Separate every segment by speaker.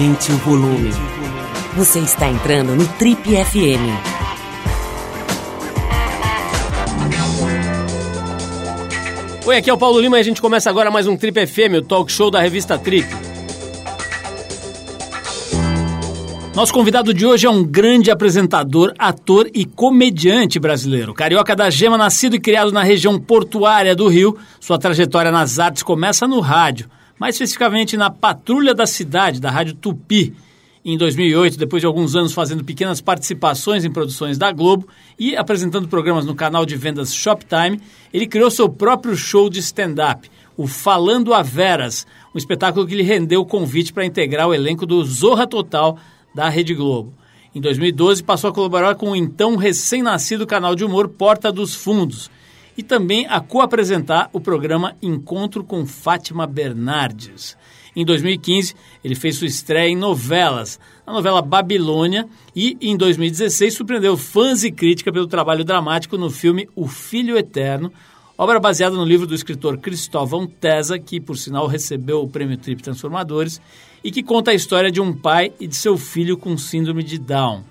Speaker 1: Aumente o volume. Você está entrando no Trip FM.
Speaker 2: Oi, aqui é o Paulo Lima e a gente começa agora mais um Trip FM, o talk show da revista Trip. Nosso convidado de hoje é um grande apresentador, ator e comediante brasileiro. Carioca da Gema, nascido e criado na região portuária do Rio, sua trajetória nas artes começa no rádio, mais especificamente na Patrulha da Cidade, da Rádio Tupi. Em 2008, depois de alguns anos fazendo pequenas participações em produções da Globo e apresentando programas no canal de vendas Shoptime, ele criou seu próprio show de stand-up, o Falando a Veras, um espetáculo que lhe rendeu o convite para integrar o elenco do Zorra Total da Rede Globo. Em 2012, passou a colaborar com o então recém-nascido canal de humor Porta dos Fundos e também a co-apresentar o programa Encontro com Fátima Bernardes. Em 2015, ele fez sua estreia em novelas, na novela Babilônia, e em 2016 surpreendeu fãs e crítica pelo trabalho dramático no filme O Filho Eterno, obra baseada no livro do escritor Cristóvão Tesa, que por sinal recebeu o prêmio Trip Transformadores e que conta a história de um pai e de seu filho com síndrome de Down.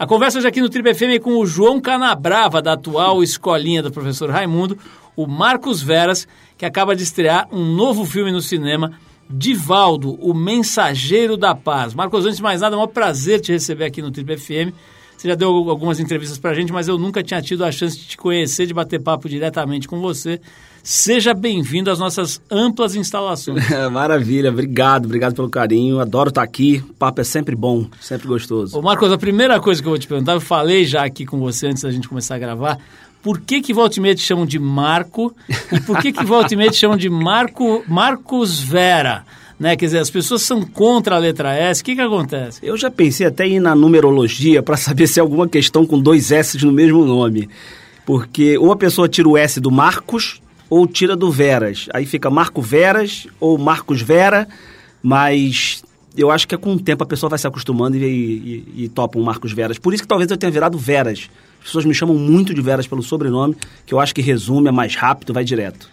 Speaker 2: A conversa hoje aqui no Triple FM é com o João Canabrava, da atual escolinha do professor Raimundo, o Marcos Veras, que acaba de estrear um novo filme no cinema, Divaldo, o Mensageiro da Paz. Marcos, antes de mais nada, é um prazer te receber aqui no Triple FM. Você já deu algumas entrevistas para a gente, mas eu nunca tinha tido a chance de te conhecer, de bater papo diretamente com você. Seja bem-vindo às nossas amplas instalações.
Speaker 3: Maravilha, obrigado, obrigado pelo carinho. Adoro estar aqui. O papo é sempre bom, sempre gostoso.
Speaker 2: Ô Marcos, a primeira coisa que eu vou te perguntar, eu falei já aqui com você antes da gente começar a gravar. Por que que volta e meia te chamam de Marco? E por que que volta e meia te chamam de Marco, Marcos Vera? Né? Quer dizer, as pessoas são contra a letra S. O que, que acontece?
Speaker 3: Eu já pensei até em ir na numerologia para saber se é alguma questão com dois S no mesmo nome. Porque ou a pessoa tira o S do Marcos ou tira do Veras. Aí fica Marco Veras ou Marcos Vera, mas eu acho que é com o tempo a pessoa vai se acostumando e, e, e topa um Marcos Veras. Por isso que talvez eu tenha virado Veras. As pessoas me chamam muito de Veras pelo sobrenome, que eu acho que resume, é mais rápido, vai direto.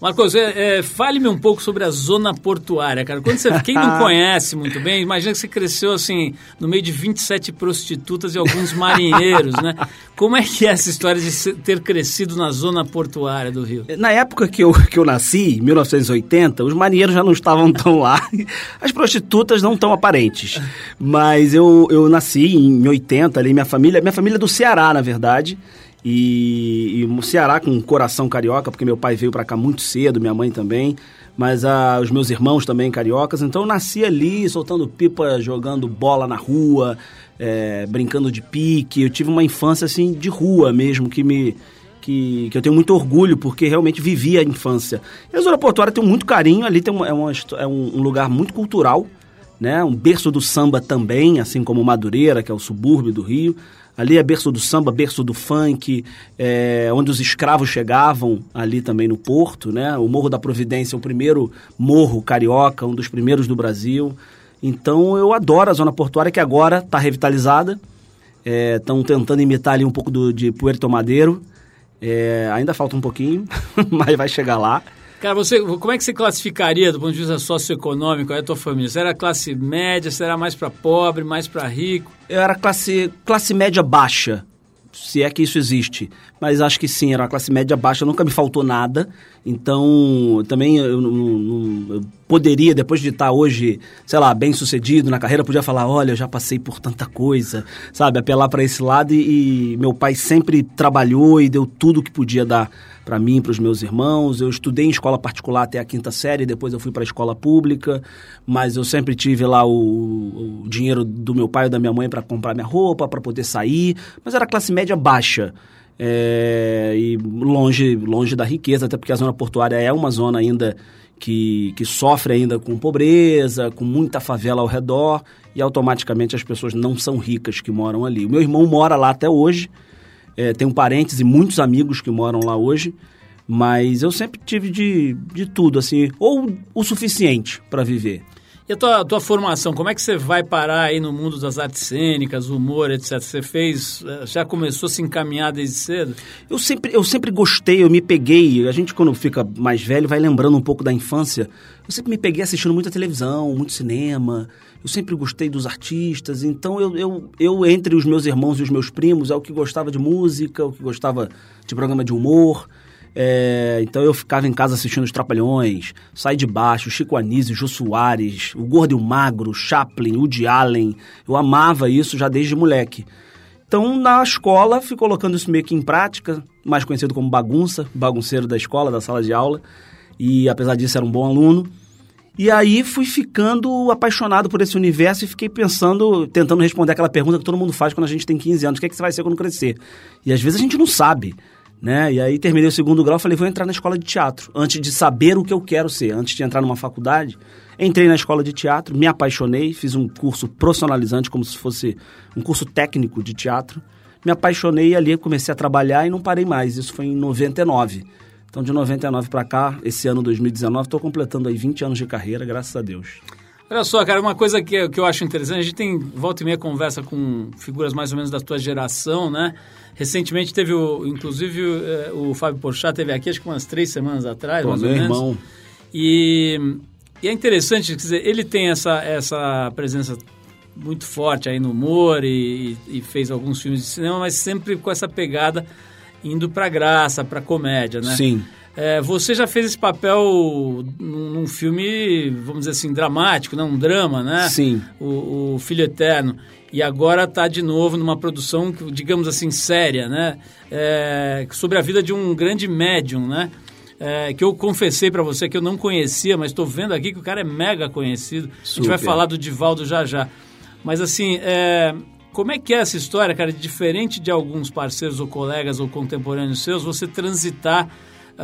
Speaker 2: Marcos, é, é, fale-me um pouco sobre a zona portuária, cara. Quando você, quem não conhece muito bem, imagina que você cresceu assim, no meio de 27 prostitutas e alguns marinheiros, né? Como é que é essa história de ter crescido na zona portuária do Rio?
Speaker 3: Na época que eu, que eu nasci, em 1980, os marinheiros já não estavam tão lá, as prostitutas não tão aparentes. Mas eu, eu nasci em 80, ali, minha família, minha família é do Ceará, na verdade. E, e o Ceará com coração carioca, porque meu pai veio para cá muito cedo, minha mãe também, mas ah, os meus irmãos também cariocas. Então eu nasci ali, soltando pipa, jogando bola na rua, é, brincando de pique. Eu tive uma infância assim de rua mesmo, que me. Que, que eu tenho muito orgulho, porque realmente vivi a infância. E a Zona Portuária tem muito carinho, ali tem uma, é, uma, é um lugar muito cultural, né? um berço do samba também, assim como Madureira, que é o subúrbio do Rio. Ali é berço do samba, berço do funk, é, onde os escravos chegavam ali também no porto, né? O Morro da Providência, o primeiro morro carioca, um dos primeiros do Brasil. Então eu adoro a zona portuária que agora está revitalizada. Estão é, tentando imitar ali um pouco do, de Puerto Madeiro. É, ainda falta um pouquinho, mas vai chegar lá.
Speaker 2: Cara, você, como é que você classificaria do ponto de vista socioeconômico a tua família? Você era classe média, você era mais para pobre, mais para rico?
Speaker 3: Eu era classe, classe média baixa, se é que isso existe. Mas acho que sim, era uma classe média baixa, nunca me faltou nada. Então, também eu, não, eu poderia, depois de estar hoje, sei lá, bem sucedido na carreira, podia falar: olha, eu já passei por tanta coisa, sabe? Apelar para esse lado. E, e meu pai sempre trabalhou e deu tudo o que podia dar para mim, para os meus irmãos. Eu estudei em escola particular até a quinta série, depois eu fui para a escola pública, mas eu sempre tive lá o, o dinheiro do meu pai ou da minha mãe para comprar minha roupa, para poder sair, mas era classe média baixa. É, e longe, longe da riqueza, até porque a zona portuária é uma zona ainda que, que sofre ainda com pobreza, com muita favela ao redor, e automaticamente as pessoas não são ricas que moram ali. O meu irmão mora lá até hoje, é, tenho parentes e muitos amigos que moram lá hoje, mas eu sempre tive de, de tudo, assim, ou o suficiente para viver.
Speaker 2: E a tua, tua formação, como é que você vai parar aí no mundo das artes cênicas, humor, etc? Você fez, eh, já começou a se encaminhar desde cedo?
Speaker 3: Eu sempre, eu sempre gostei, eu me peguei. A gente, quando fica mais velho, vai lembrando um pouco da infância. Eu sempre me peguei assistindo muita televisão, muito cinema. Eu sempre gostei dos artistas. Então, eu, eu, eu, entre os meus irmãos e os meus primos, é o que gostava de música, o que gostava de programa de humor. É, então eu ficava em casa assistindo os Trapalhões, Sai de Baixo, Chico Anísio, Jô Soares, o Gordo e o Magro, Chaplin, Woody Allen. Eu amava isso já desde moleque. Então, na escola, fui colocando isso meio que em prática, mais conhecido como bagunça, bagunceiro da escola, da sala de aula. E apesar disso, era um bom aluno. E aí fui ficando apaixonado por esse universo e fiquei pensando, tentando responder aquela pergunta que todo mundo faz quando a gente tem 15 anos: o que, é que você vai ser quando crescer? E às vezes a gente não sabe né? E aí terminei o segundo grau, falei, vou entrar na escola de teatro, antes de saber o que eu quero ser, antes de entrar numa faculdade. Entrei na escola de teatro, me apaixonei, fiz um curso profissionalizante, como se fosse um curso técnico de teatro. Me apaixonei e ali comecei a trabalhar e não parei mais. Isso foi em 99. Então, de 99 para cá, esse ano 2019, estou completando aí 20 anos de carreira, graças a Deus.
Speaker 2: Olha só, cara, uma coisa que, que eu acho interessante, a gente tem volta e meia conversa com figuras mais ou menos da tua geração, né? Recentemente teve, o, inclusive, o, eh, o Fábio Porchat teve aqui, acho que umas três semanas atrás,
Speaker 3: Pô,
Speaker 2: mais
Speaker 3: meu
Speaker 2: ou menos.
Speaker 3: irmão.
Speaker 2: E, e é interessante, quer dizer, ele tem essa, essa presença muito forte aí no humor e, e fez alguns filmes de cinema, mas sempre com essa pegada indo para graça, para comédia, né?
Speaker 3: Sim.
Speaker 2: É, você já fez esse papel num, filme, vamos dizer assim, dramático, né? um drama, né?
Speaker 3: Sim.
Speaker 2: O, o Filho Eterno. E agora está de novo numa produção, digamos assim, séria, né? É, sobre a vida de um grande médium, né? É, que eu confessei para você que eu não conhecia, mas estou vendo aqui que o cara é mega conhecido. Super. A gente vai falar do Divaldo já já. Mas assim, é, como é que é essa história, cara? Diferente de alguns parceiros ou colegas ou contemporâneos seus, você transitar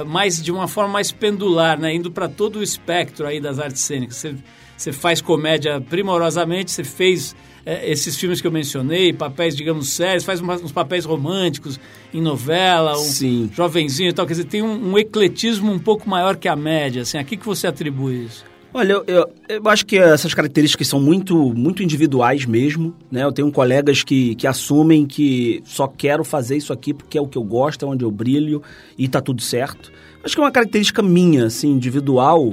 Speaker 2: mais de uma forma mais pendular, né? Indo para todo o espectro aí das artes cênicas. Você, você faz comédia primorosamente, você fez é, esses filmes que eu mencionei, papéis, digamos, sérios, faz uns papéis românticos em novela, um
Speaker 3: Sim.
Speaker 2: jovenzinho e tal. Quer dizer, tem um, um, ecletismo um pouco maior que a média. Assim, a que, que você atribui isso?
Speaker 3: Olha, eu, eu, eu, acho que essas características são muito, muito individuais mesmo, né? Eu tenho colegas que, que assumem que só quero fazer isso aqui porque é o que eu gosto, é onde eu brilho e tá tudo certo. Acho que é uma característica minha, assim, individual.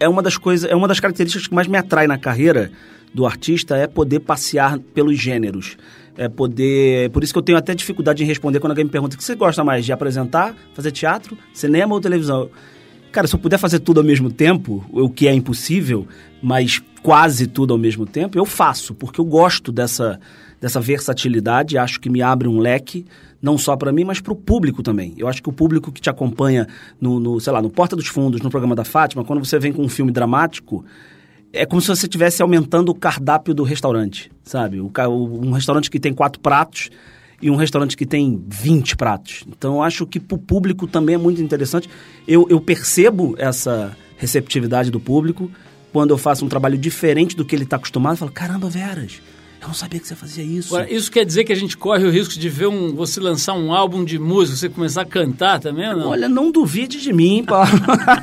Speaker 3: É uma das coisas, é uma das características que mais me atrai na carreira do artista é poder passear pelos gêneros. É poder. Por isso que eu tenho até dificuldade em responder quando alguém me pergunta o que você gosta mais de apresentar, fazer teatro, cinema ou televisão. Cara, se eu puder fazer tudo ao mesmo tempo, o que é impossível, mas quase tudo ao mesmo tempo, eu faço, porque eu gosto dessa, dessa versatilidade, acho que me abre um leque, não só para mim, mas para o público também. Eu acho que o público que te acompanha no, no, sei lá, no Porta dos Fundos, no programa da Fátima, quando você vem com um filme dramático, é como se você estivesse aumentando o cardápio do restaurante, sabe? O, um restaurante que tem quatro pratos e um restaurante que tem 20 pratos. Então, eu acho que para o público também é muito interessante. Eu, eu percebo essa receptividade do público quando eu faço um trabalho diferente do que ele está acostumado. Eu falo, caramba, Veras, eu não sabia que você fazia isso.
Speaker 2: Agora, isso quer dizer que a gente corre o risco de ver um, você lançar um álbum de música, você começar a cantar também ou não?
Speaker 3: Olha, não duvide de mim, Paulo.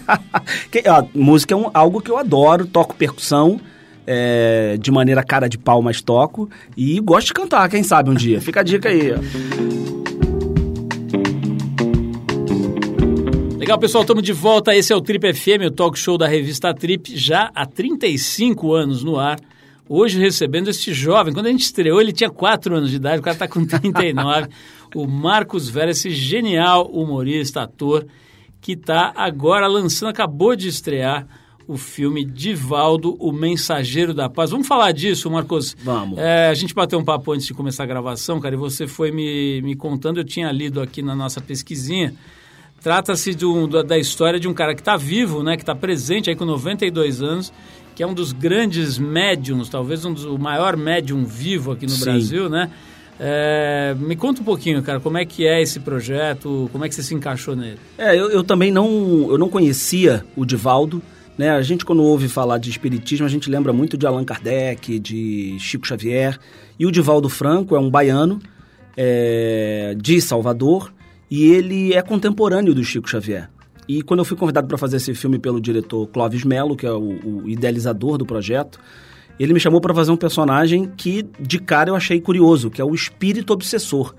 Speaker 3: que, ó, música é um, algo que eu adoro, toco percussão é, de maneira cara de pau, mas toco. E gosto de cantar, quem sabe um dia. Fica a dica aí.
Speaker 2: Legal, pessoal, estamos de volta. Esse é o Trip FM, o talk show da revista Trip, já há 35 anos no ar. Hoje recebendo este jovem. Quando a gente estreou, ele tinha 4 anos de idade, o cara está com 39. o Marcos Vera, esse genial humorista, ator, que está agora lançando, acabou de estrear o filme Divaldo, o Mensageiro da Paz. Vamos falar disso, Marcos?
Speaker 3: Vamos.
Speaker 2: É, a gente bateu um papo antes de começar a gravação, cara, e você foi me, me contando, eu tinha lido aqui na nossa pesquisinha. Trata-se da história de um cara que está vivo, né, que está presente aí com 92 anos, que é um dos grandes médiums, talvez um dos, o maior médium vivo aqui no
Speaker 3: Sim.
Speaker 2: Brasil, né? É, me conta um pouquinho, cara, como é que é esse projeto, como é que você se encaixou nele?
Speaker 3: É, eu, eu também não, eu não conhecia o Divaldo, né? A gente, quando ouve falar de espiritismo, a gente lembra muito de Allan Kardec, de Chico Xavier. E o Divaldo Franco é um baiano é, de Salvador e ele é contemporâneo do Chico Xavier. E quando eu fui convidado para fazer esse filme pelo diretor Clóvis Melo, que é o, o idealizador do projeto, ele me chamou para fazer um personagem que de cara eu achei curioso, que é o espírito obsessor.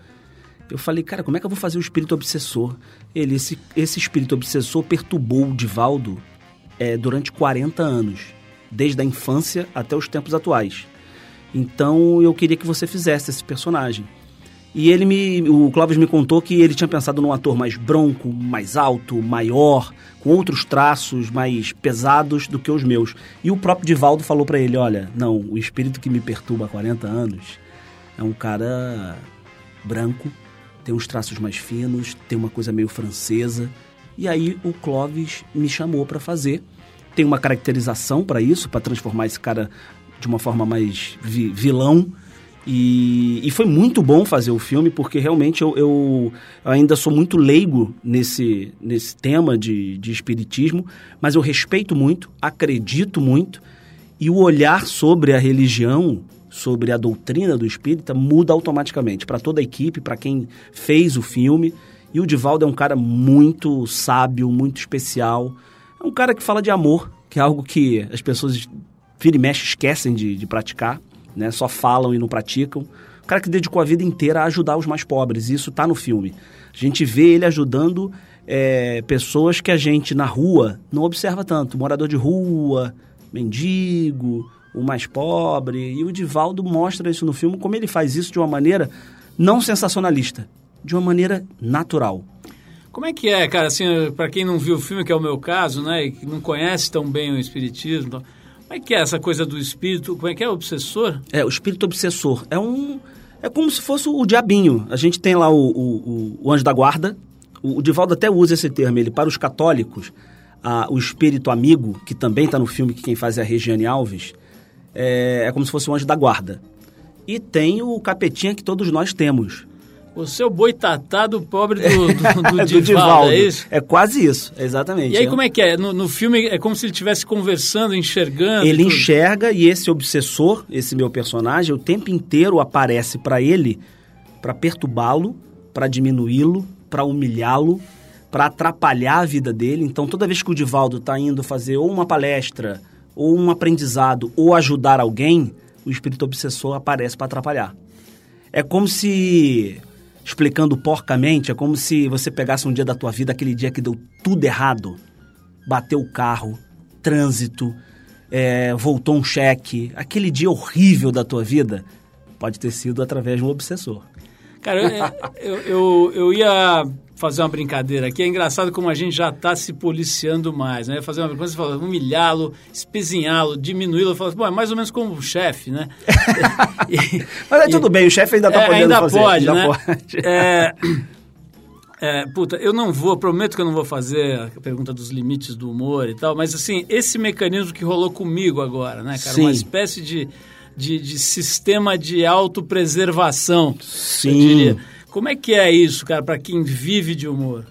Speaker 3: Eu falei, cara, como é que eu vou fazer o espírito obsessor? Ele, esse, esse espírito obsessor perturbou o Divaldo é, durante 40 anos, desde a infância até os tempos atuais. Então eu queria que você fizesse esse personagem. E ele me, o Clóvis me contou que ele tinha pensado num ator mais bronco, mais alto, maior, com outros traços mais pesados do que os meus. E o próprio Divaldo falou para ele, olha, não, o espírito que me perturba há 40 anos é um cara branco, tem uns traços mais finos, tem uma coisa meio francesa. E aí o Clóvis me chamou para fazer. Tem uma caracterização para isso, para transformar esse cara de uma forma mais vi vilão e, e, foi muito bom fazer o filme, porque realmente eu, eu, ainda sou muito leigo nesse, nesse tema de, de espiritismo, mas eu respeito muito, acredito muito, e o olhar sobre a religião, sobre a doutrina do espírita, muda automaticamente para toda a equipe, para quem fez o filme. E o Divaldo é um cara muito sábio, muito especial. É um cara que fala de amor, que é algo que as pessoas vira e mexe esquecem de, de praticar né? Só falam e não praticam. O cara que dedicou a vida inteira a ajudar os mais pobres. Isso está no filme. A gente vê ele ajudando é, pessoas que a gente na rua não observa tanto. Morador de rua, mendigo, o mais pobre. E o Divaldo mostra isso no filme, como ele faz isso de uma maneira não sensacionalista, de uma maneira natural.
Speaker 2: Como é que é, cara, assim, para quem não viu o filme, que é o meu caso, né, e que não conhece tão bem o espiritismo, como é que é essa coisa do espírito? Como é que é o obsessor?
Speaker 3: É, o espírito obsessor. É um. É como se fosse o diabinho. A gente tem lá o, o, o anjo da guarda. O, o Divaldo até usa esse termo. Ele, para os católicos, a, o espírito amigo, que também está no filme, que quem faz é a Regiane Alves, é, é como se fosse o anjo da guarda. E tem o capetinha que todos nós temos,
Speaker 2: o seu boitatá do pobre do, do, do, do Divaldo, é isso?
Speaker 3: É quase isso, exatamente.
Speaker 2: E aí é. como é que é? No, no, filme é como se ele estivesse conversando, enxergando.
Speaker 3: Ele enxerga e esse obsessor, esse meu personagem, o tempo inteiro aparece para ele para perturbá-lo, para diminuí-lo, para humilhá-lo, para atrapalhar a vida dele. Então toda vez que o Divaldo está indo fazer ou uma palestra, ou um aprendizado, ou ajudar alguém, o espírito obsessor aparece para atrapalhar. É como se explicando porcamente, é como se você pegasse um dia da tua vida, aquele dia que deu tudo errado. Bateu o carro, trânsito, é, voltou um cheque. Aquele dia horrível da tua vida pode ter sido através de um obsessor.
Speaker 2: Cara, eu, eu, eu, eu ia fazer uma brincadeira aqui. É engraçado como a gente já está se policiando mais, né? Fazer uma coisa, você fala, humilhá-lo, espezinhá-lo, diminuí-lo. Fala, bom, é mais ou menos como o chefe, né?
Speaker 3: e, Mas é e, tudo bem, o chefe ainda está é, podendo
Speaker 2: ainda
Speaker 3: fazer.
Speaker 2: Pode, ainda né? pode, é, é, puta, eu não vou, prometo que eu não vou fazer a pergunta dos limites do humor e tal, mas assim, esse mecanismo que rolou comigo agora, né, cara? Sim. Uma espécie de, de, de sistema de autopreservação, Sim. eu diria como é que é isso, cara, para quem vive de humor?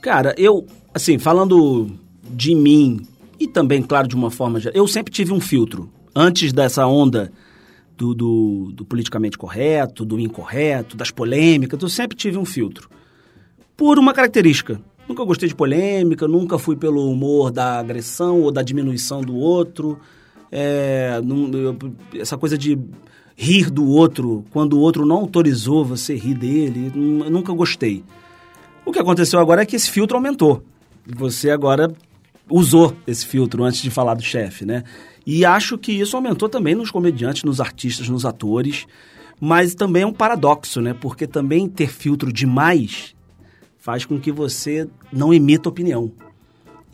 Speaker 3: Cara, eu, assim, falando de mim e também, claro, de uma forma geral, eu sempre tive um filtro. Antes dessa onda do, do, do, politicamente correto, do incorreto, das polêmicas, eu sempre tive um filtro. Por uma característica. Nunca gostei de polêmica, nunca fui pelo humor da agressão ou da diminuição do outro. É, não, eu, essa coisa de rir do outro quando o outro não autorizou você rir dele. Eu nunca gostei. O que aconteceu agora é que esse filtro aumentou. Você agora usou esse filtro antes de falar do chefe, né? E acho que isso aumentou também nos comediantes, nos artistas, nos atores. Mas também é um paradoxo, né? Porque também ter filtro demais faz com que você não emita opinião.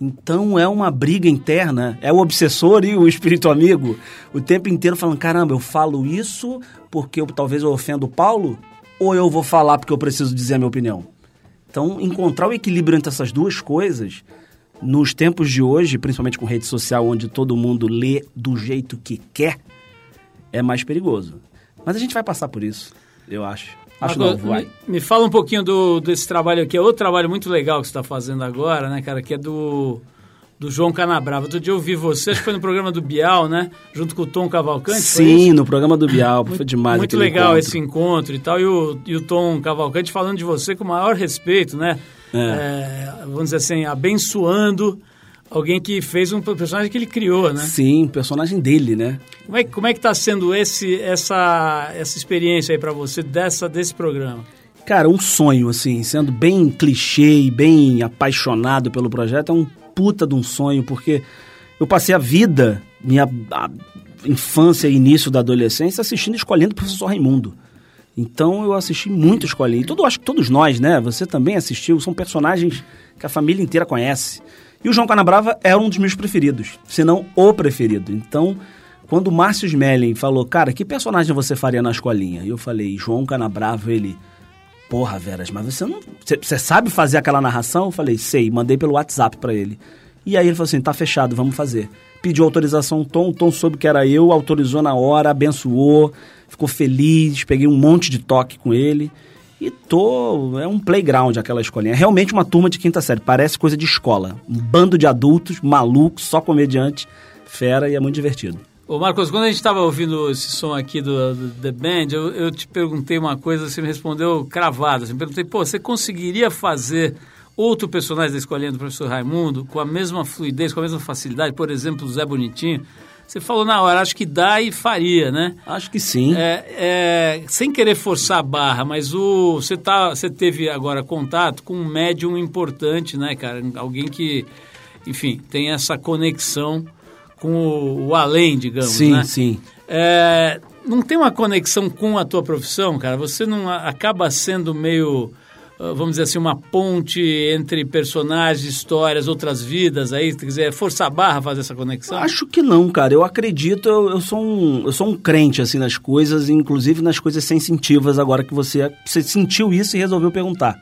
Speaker 3: Então é uma briga interna, é o obsessor e o espírito amigo o tempo inteiro falando: caramba, eu falo isso porque eu, talvez eu ofendo o Paulo, ou eu vou falar porque eu preciso dizer a minha opinião? Então, encontrar o equilíbrio entre essas duas coisas, nos tempos de hoje, principalmente com rede social, onde todo mundo lê do jeito que quer, é mais perigoso. Mas a gente vai passar por isso, eu acho. Acho
Speaker 2: não, vai. Me, me, fala um pouquinho do, desse trabalho aqui. É outro trabalho muito legal que você está fazendo agora, né, cara? Que é do, do João Canabrava. Outro dia eu vi você, acho que foi no programa do Bial, né? Junto com o Tom Cavalcante.
Speaker 3: Sim, no programa do Bial. Foi demais
Speaker 2: Muito legal encontro. esse encontro e tal. E o, e o Tom Cavalcante falando de você com o maior respeito, né? é, vamos dizer assim, abençoando alguém que fez um personagem que ele criou, né?
Speaker 3: Sim, personagem dele, né?
Speaker 2: Como é, como é que está sendo esse, essa, essa experiência aí para você dessa, desse programa?
Speaker 3: Cara, um sonho, assim, sendo bem clichê e bem apaixonado pelo projeto, é um puta de um sonho, porque eu passei a vida, minha a infância e início da adolescência, assistindo Escolhendo o Professor Raimundo. Então eu assisti muito Escolhendo. E todo, acho que todos nós, né? Você também assistiu, são personagens que a família inteira conhece. E o João Canabrava era um dos meus preferidos, se não o preferido. Então, quando o Márcio Smelling falou, cara, que personagem você faria na escolinha? E eu falei, João Canabrava, ele... Porra, Veras, mas você não. Você sabe fazer aquela narração? Eu falei, sei, mandei pelo WhatsApp para ele. E aí ele falou assim: tá fechado, vamos fazer. Pediu autorização ao Tom, o Tom soube que era eu, autorizou na hora, abençoou, ficou feliz, peguei um monte de toque com ele. E tô. É um playground aquela escolinha. É realmente uma turma de quinta série. Parece coisa de escola. Um bando de adultos, malucos, só comediante, fera e é muito divertido.
Speaker 2: Ô Marcos, quando a gente estava ouvindo esse som aqui do, do The Band, eu, eu, te perguntei uma coisa, você me respondeu cravada. Você me perguntei, pô, você conseguiria fazer outro personagem da escolinha do professor Raimundo com a mesma fluidez, com a mesma facilidade, por exemplo, o Zé Bonitinho? Você falou na hora, acho que dá e faria, né?
Speaker 3: Acho que sim.
Speaker 2: É, é, sem querer forçar a barra, mas o, você, tá, você teve agora contato com um médium importante, né, cara? Alguém que, enfim, tem essa conexão com o, o além, digamos,
Speaker 3: sim,
Speaker 2: né?
Speaker 3: Sim,
Speaker 2: é, não tem uma conexão com a tua profissão, cara? Você não acaba sendo meio vamos dizer assim, uma ponte entre personagens, histórias, outras vidas aí? Dizer, é força barra fazer essa conexão?
Speaker 3: Acho que não, cara. Eu acredito, eu, eu, sou, um, eu sou um crente, assim, nas coisas, inclusive nas coisas sensitivas, agora que você, você sentiu isso e resolveu perguntar.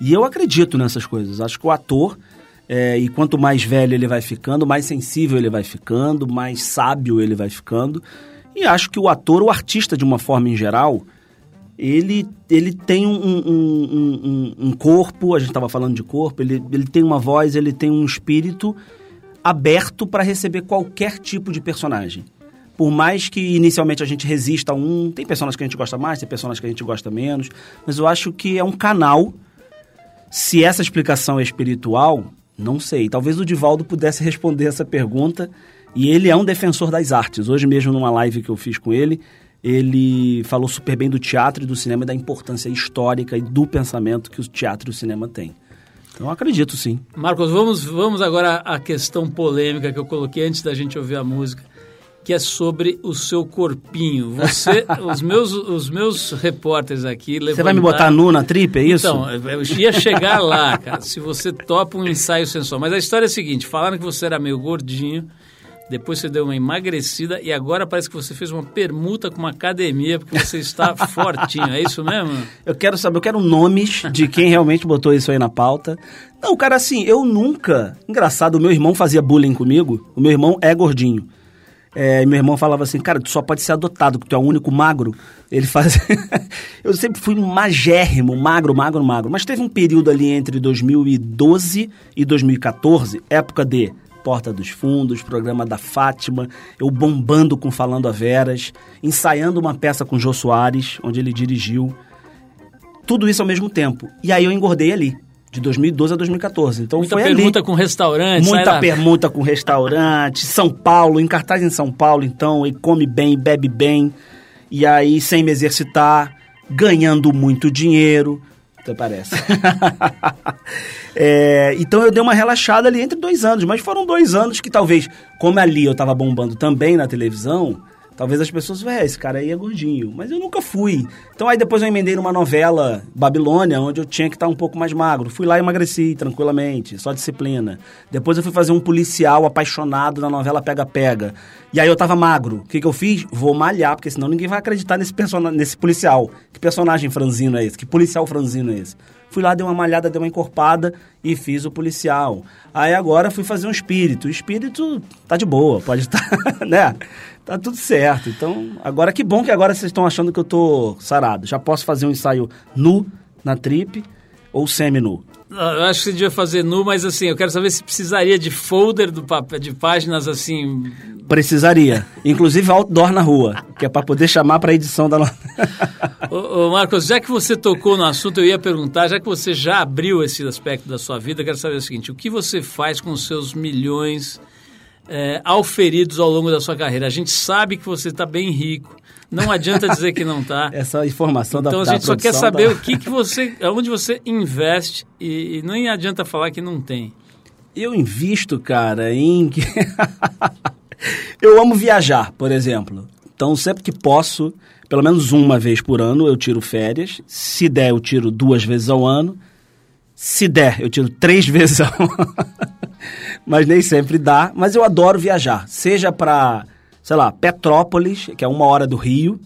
Speaker 3: E eu acredito nessas coisas. Acho que o ator, é, e quanto mais velho ele vai ficando, mais sensível ele vai ficando, mais sábio ele vai ficando. E acho que o ator, o artista de uma forma em geral ele, ele tem um, um, um, um corpo, a gente estava falando de corpo, ele, ele tem uma voz, ele tem um espírito aberto para receber qualquer tipo de personagem. Por mais que inicialmente a gente resista a um, tem personagens que a gente gosta mais, tem personagens que a gente gosta menos, mas eu acho que é um canal. Se essa explicação é espiritual, não sei. Talvez o Divaldo pudesse responder essa pergunta. E ele é um defensor das artes. Hoje mesmo, numa live que eu fiz com ele, ele falou super bem do teatro e do cinema e da importância histórica e do pensamento que o teatro e o cinema têm. Então, eu acredito sim.
Speaker 2: Marcos, vamos, vamos agora à questão polêmica que eu coloquei antes da gente ouvir a música, que é sobre o seu corpinho. Você, os meus, os meus repórteres aqui levantaram...
Speaker 3: Você vai me botar nu na tripe, é isso?
Speaker 2: Então, eu ia chegar lá, cara, se você topa um ensaio sensual. Mas a história é a seguinte, falaram que você era meio gordinho, depois você deu uma emagrecida e agora parece que você fez uma permuta com uma academia porque você está fortinho. É isso mesmo?
Speaker 3: Eu quero saber, eu quero nomes de quem realmente botou isso aí na pauta. Não, cara, assim, eu nunca. Engraçado, o meu irmão fazia bullying comigo. O meu irmão é gordinho. É, meu irmão falava assim, cara, tu só pode ser adotado, porque tu é o único magro. Ele fazia. eu sempre fui magérrimo, magro, magro, magro. Mas teve um período ali entre 2012 e 2014, época de Porta dos Fundos, programa da Fátima, eu bombando com Falando a Veras, ensaiando uma peça com Jô Soares, onde ele dirigiu. Tudo isso ao mesmo tempo. E aí eu engordei ali, de 2012 a 2014. Então
Speaker 2: Muita
Speaker 3: foi
Speaker 2: permuta
Speaker 3: ali.
Speaker 2: com restaurante.
Speaker 3: Muita permuta com restaurante. São Paulo, em cartaz em São Paulo, então, e come bem, bebe bem. E aí, sem me exercitar, ganhando muito dinheiro. Parece. é, então eu dei uma relaxada ali entre dois anos, mas foram dois anos que talvez, como ali eu tava bombando também na televisão, Talvez as pessoas vejam, esse cara aí é gordinho. Mas eu nunca fui. Então aí depois eu emendei numa novela, Babilônia, onde eu tinha que estar um pouco mais magro. Fui lá e emagreci tranquilamente, só disciplina. Depois eu fui fazer um policial apaixonado na novela Pega Pega. E aí eu tava magro. O que, que eu fiz? Vou malhar, porque senão ninguém vai acreditar nesse, nesse policial. Que personagem franzino é esse? Que policial franzino é esse? Fui lá, dei uma malhada, dei uma encorpada e fiz o policial. Aí agora fui fazer um espírito. O espírito tá de boa, pode estar, né? Tá tudo certo. Então, agora que bom que agora vocês estão achando que eu tô sarado. Já posso fazer um ensaio nu na trip ou semi-nu.
Speaker 2: Eu acho que você devia fazer nu, mas assim, eu quero saber se precisaria de folder do papel, de páginas assim.
Speaker 3: Precisaria. Inclusive outdoor na rua, que é para poder chamar para edição da
Speaker 2: ô, ô, Marcos, já que você tocou no assunto, eu ia perguntar, já que você já abriu esse aspecto da sua vida, eu quero saber o seguinte: o que você faz com os seus milhões é, auferidos ao longo da sua carreira? A gente sabe que você está bem rico. Não adianta dizer que não está.
Speaker 3: Essa informação
Speaker 2: então,
Speaker 3: da
Speaker 2: Então a gente só quer saber
Speaker 3: da...
Speaker 2: o que, que você, onde você investe e, e nem adianta falar que não tem.
Speaker 3: Eu invisto, cara, em eu amo viajar, por exemplo. Então sempre que posso, pelo menos uma vez por ano, eu tiro férias. Se der, eu tiro duas vezes ao ano. Se der, eu tiro três vezes ano. mas nem sempre dá. Mas eu adoro viajar, seja para sei lá, Petrópolis, que é uma hora do Rio,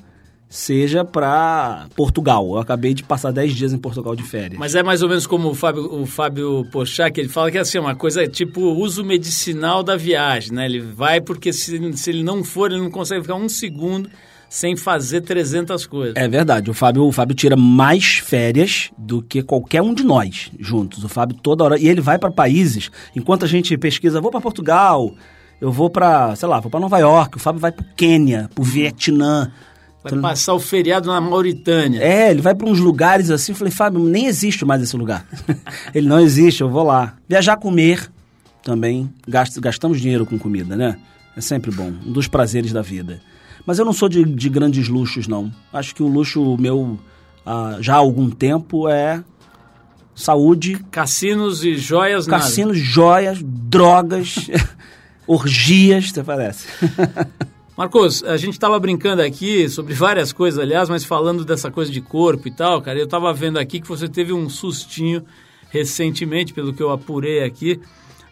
Speaker 3: seja para Portugal. Eu acabei de passar 10 dias em Portugal de férias.
Speaker 2: Mas é mais ou menos como o Fábio, o Fábio Pochak, ele fala que é assim, uma coisa tipo uso medicinal da viagem, né? Ele vai porque se, se ele não for, ele não consegue ficar um segundo sem fazer 300 coisas.
Speaker 3: É verdade. O Fábio, o Fábio tira mais férias do que qualquer um de nós juntos. O Fábio toda hora. E ele vai para países, enquanto a gente pesquisa, vou para Portugal, eu vou para, sei lá, vou para Nova York, o Fábio vai para Quênia, para o Vietnã.
Speaker 2: Vai então, passar o feriado na Mauritânia.
Speaker 3: É, ele vai para uns lugares assim. Eu falei, Fábio, nem existe mais esse lugar. ele não existe, eu vou lá. Viajar, comer também. Gastamos dinheiro com comida, né? É sempre bom. Um dos prazeres da vida. Mas eu não sou de, de grandes luxos, não. Acho que o luxo meu, ah, já há algum tempo, é saúde.
Speaker 2: Cassinos e joias,
Speaker 3: Cassinos, nada. joias, drogas. orgias, até parece.
Speaker 2: Marcos, a gente estava brincando aqui sobre várias coisas, aliás, mas falando dessa coisa de corpo e tal, cara, eu estava vendo aqui que você teve um sustinho recentemente, pelo que eu apurei aqui,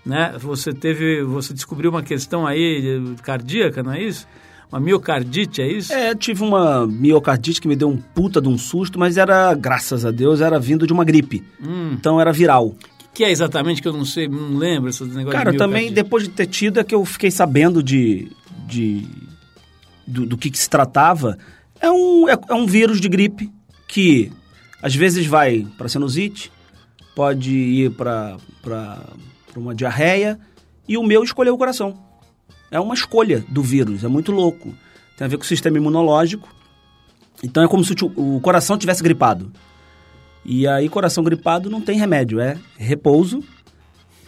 Speaker 2: né? Você teve, você descobriu uma questão aí cardíaca, não é isso? Uma miocardite, é isso?
Speaker 3: É, tive uma miocardite que me deu um puta de um susto, mas era, graças a Deus, era vindo de uma gripe. Hum. Então era viral
Speaker 2: que é exatamente que eu não sei, não lembro esse negócio
Speaker 3: Cara, de também depois de ter tido é que eu fiquei sabendo de, de do, do que, que, se tratava. É um, é, é, um vírus de gripe que às vezes vai para sinusite, pode ir para uma diarreia e o meu escolheu o coração. É uma escolha do vírus, é muito louco. Tem a ver com o sistema imunológico. Então é como se o, coração tivesse gripado. E aí, coração gripado não tem remédio, é repouso,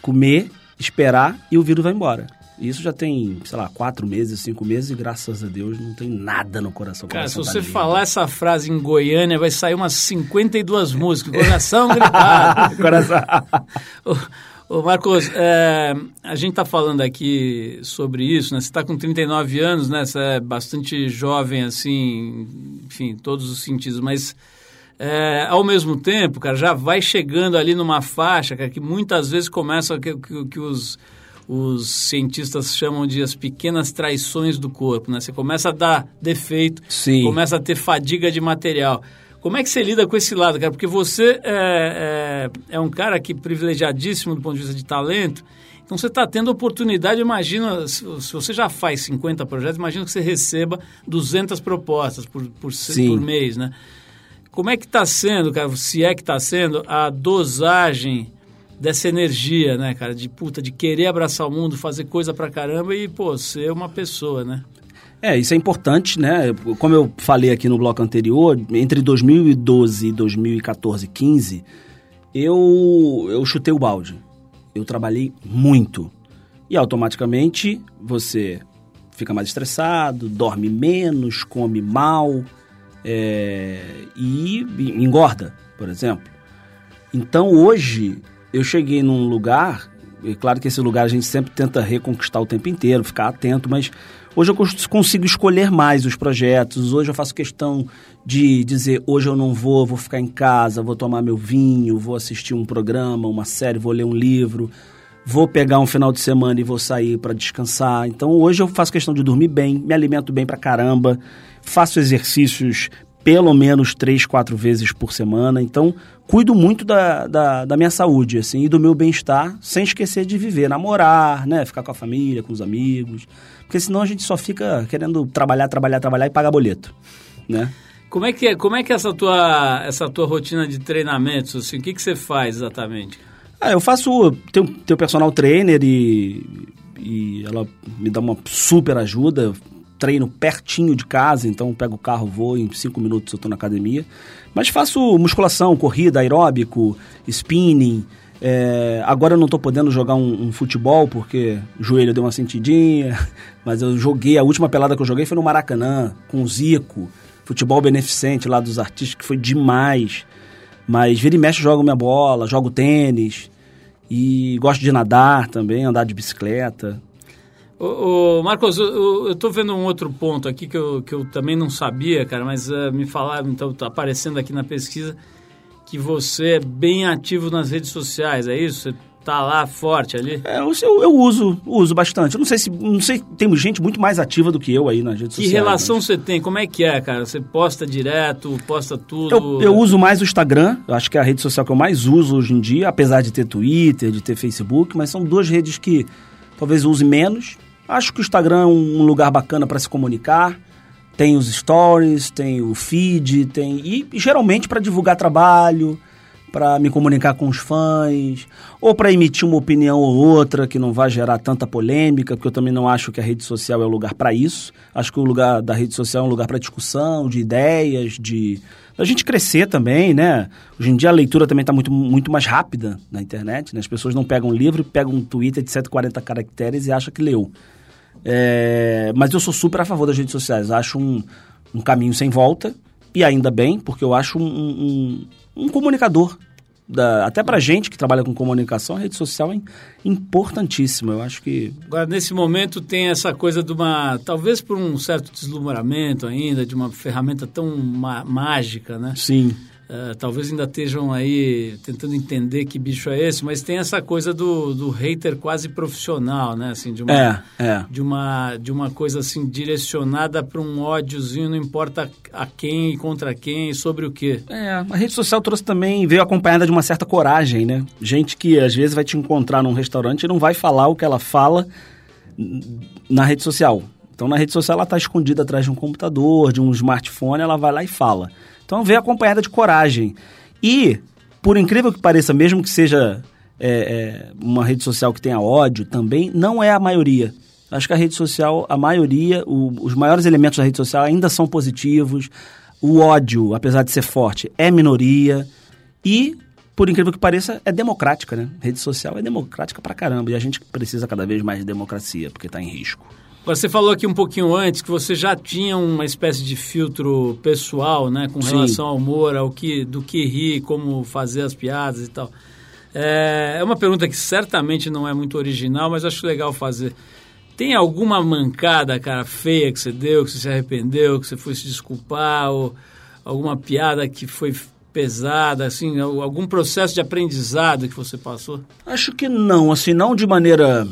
Speaker 3: comer, esperar e o vírus vai embora. Isso já tem, sei lá, quatro meses, cinco meses e graças a Deus não tem nada no coração.
Speaker 2: Cara, coração se você tá falar essa frase em Goiânia, vai sair umas 52 músicas. Coração gripado. coração. Ô, Marcos, é, a gente está falando aqui sobre isso, né? Você está com 39 anos, né? Você é bastante jovem, assim, enfim, todos os sentidos, mas é, ao mesmo tempo, cara, já vai chegando ali numa faixa, cara, que muitas vezes começa que, que, que os, os cientistas chamam de as pequenas traições do corpo, né? Você começa a dar defeito,
Speaker 3: Sim.
Speaker 2: começa a ter fadiga de material. Como é que você lida com esse lado, cara? Porque você é, é, é um cara que privilegiadíssimo do ponto de vista de talento, então você está tendo oportunidade, imagina, se, se, você já faz 50 projetos, imagina que você receba 200 propostas por, por, por mês, né? Como é que está sendo, cara, se é que está sendo, a dosagem dessa energia, né, cara, de puta, de querer abraçar o mundo, fazer coisa pra caramba e, pô, ser uma pessoa, né?
Speaker 3: É, isso é importante, né? Como eu falei aqui no bloco anterior, entre 2012 e 2014, 15, eu, eu chutei o balde. Eu trabalhei muito. E automaticamente você fica mais estressado, dorme menos, come mal, é, e engorda, por exemplo. Então hoje eu cheguei num lugar, é claro que esse lugar a gente sempre tenta reconquistar o tempo inteiro, ficar atento, mas hoje eu consigo escolher mais os projetos. Hoje eu faço questão de dizer: hoje eu não vou, vou ficar em casa, vou tomar meu vinho, vou assistir um programa, uma série, vou ler um livro. Vou pegar um final de semana e vou sair para descansar. Então hoje eu faço questão de dormir bem, me alimento bem pra caramba faço exercícios pelo menos três, quatro vezes por semana. Então, cuido muito da, da, da minha saúde, assim, e do meu bem-estar, sem esquecer de viver, namorar, né? Ficar com a família, com os amigos. Porque senão a gente só fica querendo trabalhar, trabalhar, trabalhar e pagar boleto, né?
Speaker 2: Como é que é, como é, que é essa, tua, essa tua rotina de treinamentos? Assim, o que, que você faz exatamente?
Speaker 3: Ah, eu faço. Tenho, tenho personal trainer e, e ela me dá uma super ajuda. Treino pertinho de casa, então pego o carro, vou, em cinco minutos eu estou na academia. Mas faço musculação, corrida, aeróbico, spinning. É, agora eu não estou podendo jogar um, um, futebol porque o joelho deu uma sentidinha, mas eu joguei, a última pelada que eu joguei foi no Maracanã, com o Zico, futebol beneficente lá dos artistas, que foi demais. Mas vira e mexe jogo minha bola, jogo tênis. E gosto de nadar também, andar de bicicleta.
Speaker 2: Ô, ô Marcos, eu, estou vendo um outro ponto aqui que eu, que eu também não sabia, cara, mas uh, me falaram, então está aparecendo aqui na pesquisa, que você é bem ativo nas redes sociais, é isso? Você tá lá forte ali?
Speaker 3: É, eu, eu, uso, uso bastante. Eu não sei se. Não sei, tem gente muito mais ativa do que eu aí nas redes
Speaker 2: que
Speaker 3: sociais.
Speaker 2: Que relação mas... você tem? Como é que é, cara? Você posta direto, posta tudo?
Speaker 3: Eu, eu uso mais o Instagram, eu acho que é a rede social que eu mais uso hoje em dia, apesar de ter Twitter, de ter Facebook, mas são duas redes que talvez eu use menos. Acho que o Instagram é um lugar bacana para se comunicar. Tem os stories, tem o feed, tem. E, geralmente para divulgar trabalho para me comunicar com os fãs, ou para emitir uma opinião ou outra que não vai gerar tanta polêmica, porque eu também não acho que a rede social é o lugar para isso. Acho que o lugar da rede social é um lugar para discussão, de ideias, de da gente crescer também, né? Hoje em dia a leitura também está muito, muito mais rápida na internet, né? As pessoas não pegam um livro, pegam um Twitter de 140 caracteres e acham que leu. É, mas eu sou super a favor das redes sociais. Acho um, um caminho sem volta, e ainda bem, porque eu acho um, um um comunicador. Da, até pra gente que trabalha com comunicação, a rede social é importantíssima. Eu acho que.
Speaker 2: Agora, nesse momento, tem essa coisa de uma. Talvez por um certo deslumbramento ainda, de uma ferramenta tão mágica, né?
Speaker 3: Sim.
Speaker 2: Uh, talvez ainda estejam aí tentando entender que bicho é esse, mas tem essa coisa do, do hater quase profissional, né? Assim, de uma,
Speaker 3: é, é.
Speaker 2: De uma, de uma coisa assim direcionada para um ódiozinho, não importa a quem, contra quem, sobre o quê.
Speaker 3: É, a rede social trouxe também, veio acompanhada de uma certa coragem, né? Gente que às vezes vai te encontrar num restaurante e não vai falar o que ela fala na rede social. Então na rede social ela está escondida atrás de um computador, de um smartphone, ela vai lá e fala. Então veio acompanhada de coragem. E, por incrível que pareça, mesmo que seja é, é, uma rede social que tenha ódio também, não é a maioria. Acho que a rede social, a maioria, o, os maiores elementos da rede social ainda são positivos. O ódio, apesar de ser forte, é minoria. E, por incrível que pareça, é democrática, né? Rede social é democrática pra caramba. E a gente precisa cada vez mais de democracia, porque está em risco.
Speaker 2: Você falou aqui um pouquinho antes que você já tinha uma espécie de filtro pessoal, né, com Sim. relação ao humor, ao que, do que rir, como fazer as piadas e tal. É, é uma pergunta que certamente não é muito original, mas acho legal fazer. Tem alguma mancada, cara, feia que você deu, que você se arrependeu, que você foi se desculpar, ou alguma piada que foi pesada, assim, algum processo de aprendizado que você passou?
Speaker 3: Acho que não, assim, não de maneira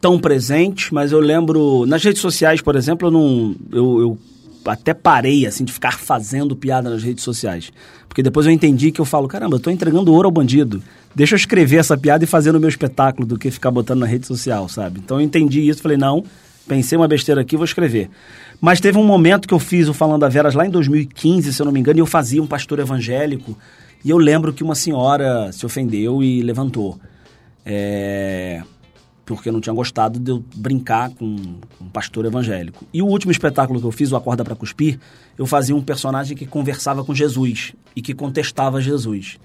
Speaker 3: tão presente, mas eu lembro nas redes sociais, por exemplo, eu não eu, eu até parei assim de ficar fazendo piada nas redes sociais, porque depois eu entendi que eu falo, caramba, eu tô entregando ouro ao bandido. Deixa eu escrever essa piada e fazer no meu espetáculo do que ficar botando na rede social, sabe? Então eu entendi isso, falei, não, pensei uma besteira aqui, vou escrever. Mas teve um momento que eu fiz o Falando a Veras lá em 2015, se eu não me engano, e eu fazia um pastor evangélico, e eu lembro que uma senhora se ofendeu e levantou. É porque não tinha gostado de eu brincar com, um pastor evangélico. E o último espetáculo que eu fiz, o Acorda para Cuspir, eu fazia um personagem que conversava com Jesus e que contestava Jesus.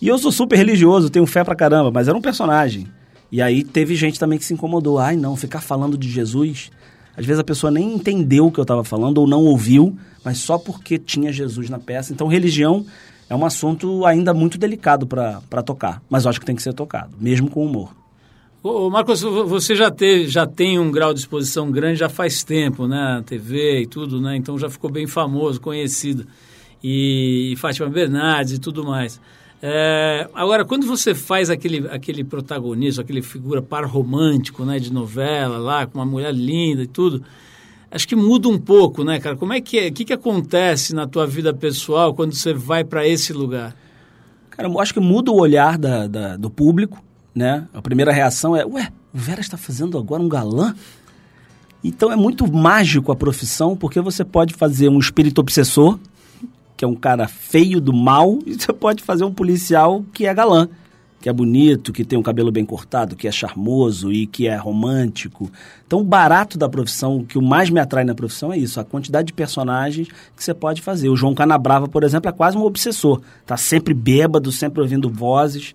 Speaker 3: E eu sou super religioso, tenho fé pra caramba, mas era um personagem. E aí teve gente também que se incomodou. Ai, não, ficar falando de Jesus. Às vezes a pessoa nem entendeu o que eu estava falando ou não ouviu, mas só porque tinha Jesus na peça. Então, religião é um assunto ainda muito delicado para tocar, mas eu acho que tem que ser tocado, mesmo com humor.
Speaker 2: Ô, Marcos, você já, teve, já tem um grau de exposição grande já faz tempo, né? TV e tudo, né? Então já ficou bem famoso, conhecido. E, e Fátima Bernardes e tudo mais. É, agora, quando você faz aquele, aquele protagonista, aquele figura par romântico, né? De novela lá, com uma mulher linda e tudo, acho que muda um pouco, né, cara? Como é que é? O que, que acontece na tua vida pessoal quando você vai para esse lugar?
Speaker 3: Cara, eu acho que muda o olhar da, da, do público né? A primeira reação é, ué, o Vera está fazendo agora um galã? Então é muito mágico a profissão, porque você pode fazer um espírito obsessor, que é um cara feio do mal, e você pode fazer um policial que é galã. que é bonito, que tem um cabelo bem cortado, que é charmoso e que é romântico. Então, o barato da profissão, o que o mais me atrai na profissão é isso, a quantidade de personagens que você pode fazer. O João Canabrava, por exemplo, é quase um obsessor. Tá sempre bêbado, sempre ouvindo vozes.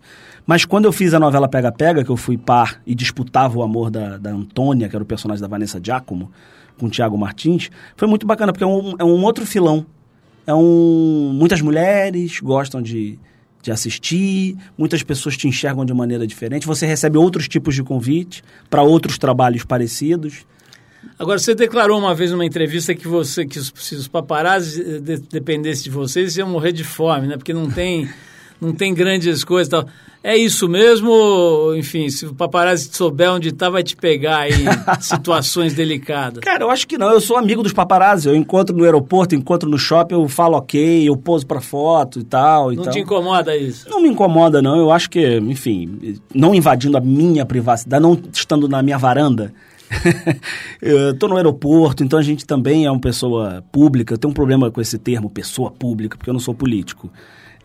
Speaker 3: Mas quando eu fiz a novela Pega Pega, que eu fui par e disputava o amor da, da Antônia, que era o personagem da Vanessa Giacomo, com o Tiago Martins, foi muito bacana, porque é um, é um outro filão. É um. Muitas mulheres gostam de, de assistir, muitas pessoas te enxergam de maneira diferente, você recebe outros tipos de convite para outros trabalhos parecidos.
Speaker 2: Agora, você declarou uma vez numa entrevista que você que os, se os paparazzi eh, de, dependessem de vocês, iam morrer de fome, né? Porque não tem, não tem grandes coisas e tal. É isso mesmo? Enfim, se o paparazzi souber onde está, vai te pegar em situações delicadas.
Speaker 3: Cara, eu acho que não. Eu sou amigo dos paparazzi. Eu encontro no aeroporto, encontro no shopping, eu falo ok, eu poso para foto e tal. E
Speaker 2: não
Speaker 3: tal.
Speaker 2: te incomoda isso?
Speaker 3: Não me incomoda, não. Eu acho que, enfim, não invadindo a minha privacidade, não estando na minha varanda. eu tô no aeroporto, então a gente também é uma pessoa pública. Eu tenho um problema com esse termo, pessoa pública, porque eu não sou político.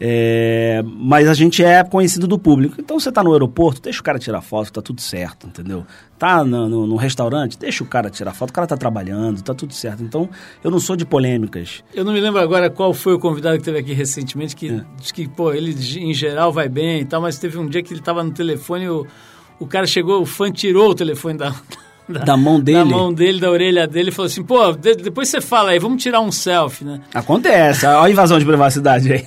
Speaker 3: É, mas a gente é conhecido do público. Então você tá no aeroporto, deixa o cara tirar foto, tá tudo certo, entendeu? Tá no, no, no, restaurante, deixa o cara tirar foto, o cara tá trabalhando, tá tudo certo. Então eu não sou de polêmicas.
Speaker 2: Eu não me lembro agora qual foi o convidado que teve aqui recentemente, que é. diz que, pô, ele em geral vai bem e tal, mas teve um dia que ele tava no telefone o, o cara chegou, o fã tirou o telefone da,
Speaker 3: da, da, mão dele.
Speaker 2: Da mão dele, da orelha dele, e falou assim: pô, de, depois você fala aí, vamos tirar um selfie, né?
Speaker 3: Acontece, olha a invasão de privacidade aí.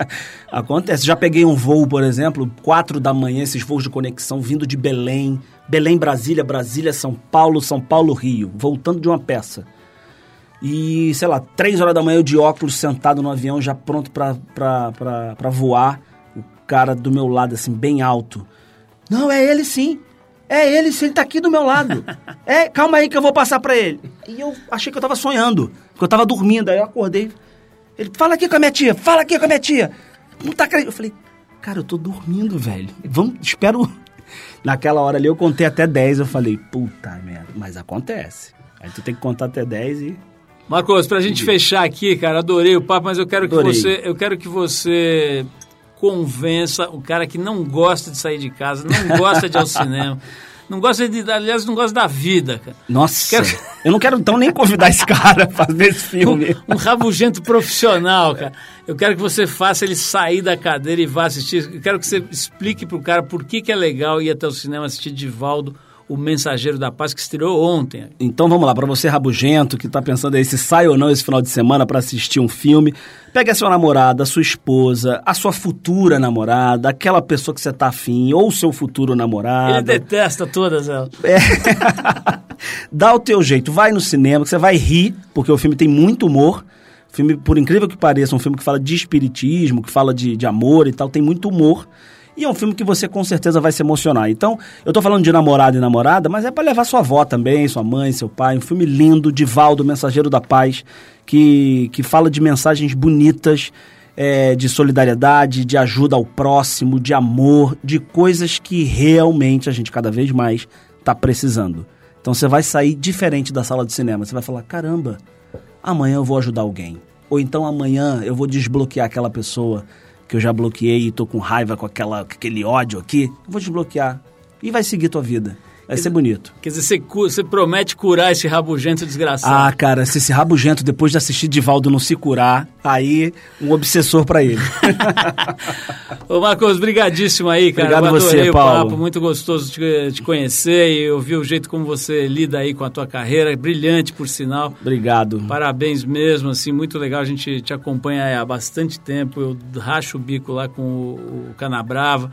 Speaker 3: Acontece. Já peguei um voo, por exemplo, quatro da manhã, esses voos de conexão vindo de Belém, Belém, Brasília, Brasília, São Paulo, São Paulo, Rio, voltando de uma peça. E, sei lá, três horas da manhã eu de óculos, sentado no avião, já pronto para voar. O cara do meu lado, assim, bem alto. Não, é ele sim. É ele, ele tá aqui do meu lado. É, calma aí que eu vou passar para ele. E eu achei que eu tava sonhando, porque eu tava dormindo. Aí eu acordei. Ele, fala aqui com a minha tia, fala aqui com a minha tia. Não tá acreditando. Eu falei, cara, eu tô dormindo, velho. Vamos, espero. Naquela hora ali eu contei até 10. Eu falei, puta merda, mas acontece. Aí tu tem que contar até 10 e.
Speaker 2: Marcos, pra gente fechar aqui, cara, adorei o papo, mas eu quero adorei. que você. Eu quero que você convença o cara que não gosta de sair de casa, não gosta de ir ao cinema. Não gosta de, aliás, não gosta da vida, cara.
Speaker 3: Nossa, quero... eu não quero então nem convidar esse cara para fazer esse filme.
Speaker 2: Um, um, rabugento profissional, cara. Eu quero que você faça ele sair da cadeira e vá assistir. Eu quero que você explique pro cara por que, que é legal ir até o cinema assistir Divaldo o Mensageiro da Paz, que estreou ontem.
Speaker 3: Então vamos lá, para você rabugento que está pensando aí se sai ou não esse final de semana para assistir um filme, pegue a sua namorada, a sua esposa, a sua futura namorada, aquela pessoa que você está afim, ou seu futuro namorado.
Speaker 2: Ele detesta todas elas.
Speaker 3: É. Dá o teu jeito, vai no cinema, que você vai rir, porque o filme tem muito humor. O filme, por incrível que pareça, é um filme que fala de espiritismo, que fala de, de amor e tal, tem muito humor. E é um filme que você com certeza vai se emocionar. Então, eu tô falando de namorado e namorada, mas é para levar sua avó também, sua mãe, seu pai. Um filme lindo, de Valdo, Mensageiro da Paz, que, que fala de mensagens bonitas, é, de solidariedade, de ajuda ao próximo, de amor, de coisas que realmente a gente cada vez mais está precisando. Então você vai sair diferente da sala de cinema. Você vai falar: caramba, amanhã eu vou ajudar alguém. Ou então amanhã eu vou desbloquear aquela pessoa que eu já bloqueei e tô com raiva com, aquela, aquele ódio aqui, eu vou desbloquear. E vai seguir tua vida. Vai ser bonito.
Speaker 2: Quer dizer, você, você, promete curar esse rabugento desgraçado.
Speaker 3: Ah, cara, se esse rabugento, depois de assistir Divaldo, não se curar, aí um obsessor para ele.
Speaker 2: Ô, Marcos, brigadíssimo aí, cara.
Speaker 3: Obrigado
Speaker 2: Eu
Speaker 3: você,
Speaker 2: o
Speaker 3: Paulo.
Speaker 2: papo, muito gostoso te, te conhecer e ouvir o jeito como você lida aí com a tua carreira, brilhante, por sinal.
Speaker 3: Obrigado.
Speaker 2: Parabéns mesmo, assim, muito legal. A gente te acompanha há bastante tempo. Eu racho o bico lá com o, o Canabrava.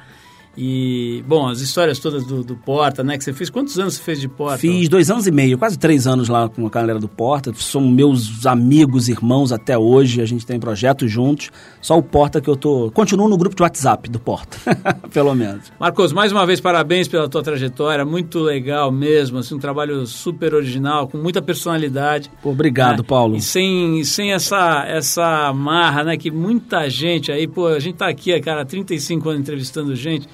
Speaker 2: E, bom, as histórias todas do, do, Porta, né? Que você fez. Quantos anos você fez de Porta?
Speaker 3: Fiz dois anos e meio, quase três anos lá com a galera do Porta. São meus amigos, irmãos até hoje. A gente tem projetos juntos. Só o Porta que eu tô. Continuo no grupo de WhatsApp do Porta, pelo menos.
Speaker 2: Marcos, mais uma vez, parabéns pela tua trajetória. Muito legal mesmo. Assim, um trabalho super original, com muita personalidade.
Speaker 3: Pô, obrigado,
Speaker 2: né?
Speaker 3: Paulo.
Speaker 2: E sem, sem essa, essa marra, né? Que muita gente aí, pô, a gente tá aqui, cara, há 35 anos entrevistando gente.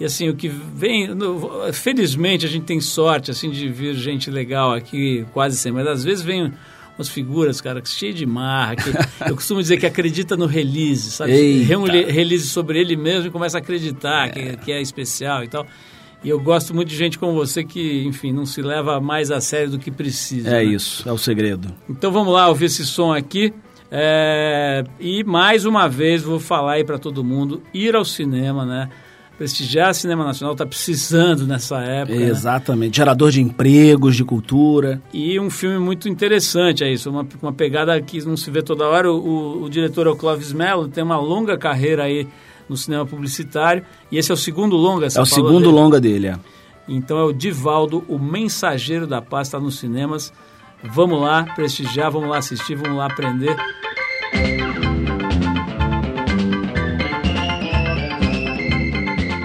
Speaker 2: E assim, o que vem. No, felizmente a gente tem sorte assim de vir gente legal aqui quase sempre, mas às vezes vem umas figuras, cara, cheio de marra. Que eu costumo dizer que acredita no release, sabe?
Speaker 3: Eita.
Speaker 2: Release sobre ele mesmo e começa a acreditar que, que é especial e tal. E eu gosto muito de gente como você que, enfim, não se leva mais a sério do que precisa.
Speaker 3: É
Speaker 2: né?
Speaker 3: isso, é o segredo.
Speaker 2: Então vamos lá ouvir esse som aqui. É, E mais uma vez vou falar aí para todo mundo ir ao cinema, né? Prestigiar o cinema nacional está precisando nessa época. né?
Speaker 3: Exatamente. Gerador de empregos, de cultura.
Speaker 2: E um filme muito interessante, é isso. Uma, uma pegada que não se vê toda hora. O, o, o diretor é o Clóvis Mello, tem uma longa carreira aí no cinema publicitário. E esse é o segundo longa,
Speaker 3: é o segundo
Speaker 2: dele.
Speaker 3: longa dele, é.
Speaker 2: Então é o Divaldo, o Mensageiro da Paz, está nos cinemas. Vamos lá prestigiar, vamos lá assistir, vamos lá aprender.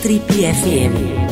Speaker 1: Trip FM.